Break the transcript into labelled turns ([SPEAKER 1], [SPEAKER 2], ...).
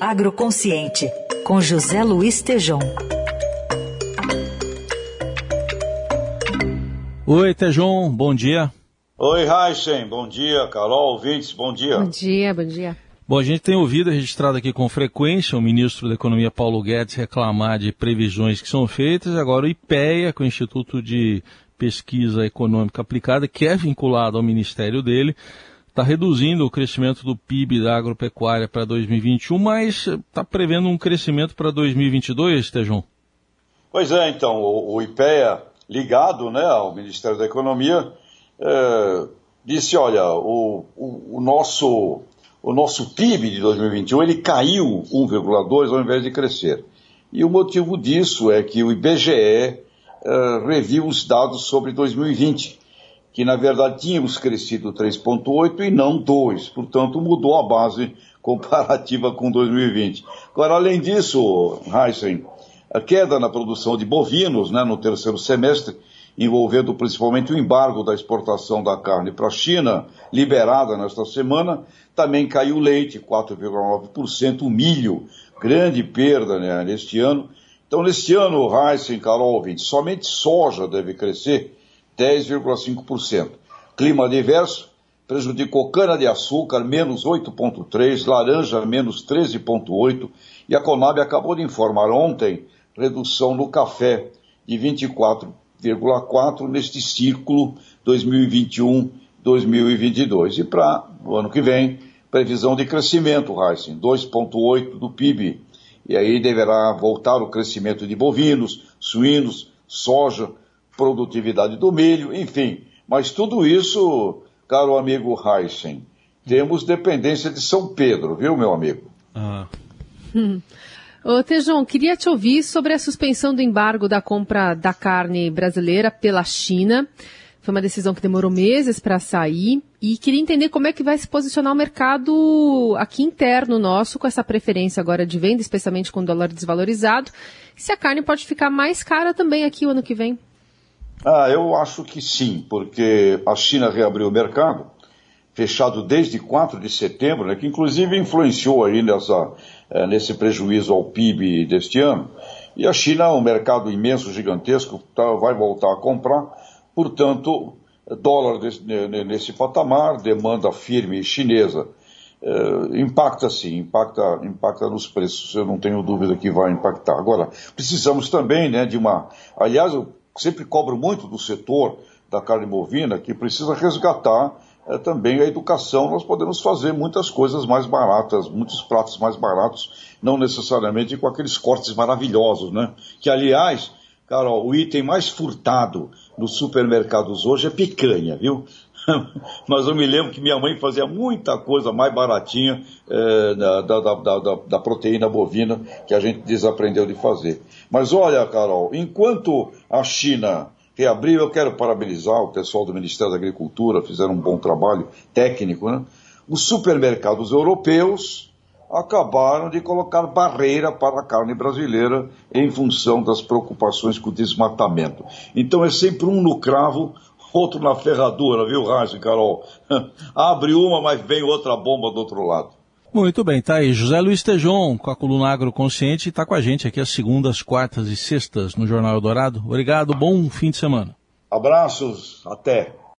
[SPEAKER 1] Agroconsciente, com José Luiz Tejom.
[SPEAKER 2] Oi, Tejom, bom dia.
[SPEAKER 3] Oi, Raíssen, bom dia. Carol, ouvintes, bom dia.
[SPEAKER 4] Bom dia, bom dia.
[SPEAKER 2] Bom, a gente tem ouvido registrado aqui com frequência o ministro da Economia Paulo Guedes reclamar de previsões que são feitas. Agora o IPEA, com o Instituto de Pesquisa Econômica Aplicada, que é vinculado ao ministério dele, está reduzindo o crescimento do PIB da agropecuária para 2021, mas está prevendo um crescimento para 2022, Tejão?
[SPEAKER 3] Pois é, então, o, IPEA, ligado né, ao Ministério da Economia, é, disse, olha, o, o, o nosso o nosso PIB de 2021 ele caiu 1,2 ao invés de crescer. E o motivo disso é que o IBGE uh, eh, reviu os dados sobre 2020, que na verdade tínhamos crescido 3,8 e não 2, portanto mudou a base comparativa com 2020. Agora, além disso, Heisen, a queda na produção de bovinos né, no terceiro semestre envolvendo principalmente o embargo da exportação da carne para a China, liberada nesta semana. Também caiu o leite, 4,9%, o milho, grande perda né, neste ano. Então, neste ano, Heisen, Carol, somente soja deve crescer 10,5%. Clima diverso prejudicou cana-de-açúcar, menos 8,3%, laranja, menos 13,8%, e a Conab acabou de informar ontem redução no café de 24%. 0,4 neste ciclo 2021-2022. E para o ano que vem, previsão de crescimento, Heisen, 2,8 do PIB. E aí deverá voltar o crescimento de bovinos, suínos, soja, produtividade do milho, enfim. Mas tudo isso, caro amigo Heisen, temos dependência de São Pedro, viu, meu amigo? Ah.
[SPEAKER 4] Ô, Tejão, queria te ouvir sobre a suspensão do embargo da compra da carne brasileira pela China. Foi uma decisão que demorou meses para sair e queria entender como é que vai se posicionar o mercado aqui interno nosso com essa preferência agora de venda, especialmente com o dólar desvalorizado. Se a carne pode ficar mais cara também aqui o ano que vem?
[SPEAKER 3] Ah, eu acho que sim, porque a China reabriu o mercado, fechado desde 4 de setembro, né, que inclusive influenciou aí nessa é, nesse prejuízo ao PIB deste ano. E a China, um mercado imenso, gigantesco, tá, vai voltar a comprar, portanto, dólar desse, nesse patamar, demanda firme chinesa. É, impacta sim, impacta, impacta nos preços, eu não tenho dúvida que vai impactar. Agora, precisamos também né, de uma. Aliás, sempre cobro muito do setor da carne bovina que precisa resgatar é, também a educação, nós podemos fazer muitas coisas mais baratas, muitos pratos mais baratos, não necessariamente com aqueles cortes maravilhosos, né? Que, aliás, Carol, o item mais furtado nos supermercados hoje é picanha, viu? Mas eu me lembro que minha mãe fazia muita coisa mais baratinha é, da, da, da, da, proteína bovina que a gente desaprendeu de fazer. Mas olha, Carol, enquanto a China reabriu. Eu quero parabenizar o pessoal do Ministério da Agricultura, fizeram um bom trabalho técnico. Né? Os supermercados europeus acabaram de colocar barreira para a carne brasileira em função das preocupações com o desmatamento. Então é sempre um no cravo, outro na ferradura, viu, Raiz Carol? Abre uma, mas vem outra bomba do outro lado.
[SPEAKER 2] Muito bem, tá aí. José Luiz Tejon, com a coluna Agroconsciente, está com a gente aqui às segundas, quartas e sextas no Jornal Eldorado. Obrigado, bom fim de semana.
[SPEAKER 3] Abraços, até.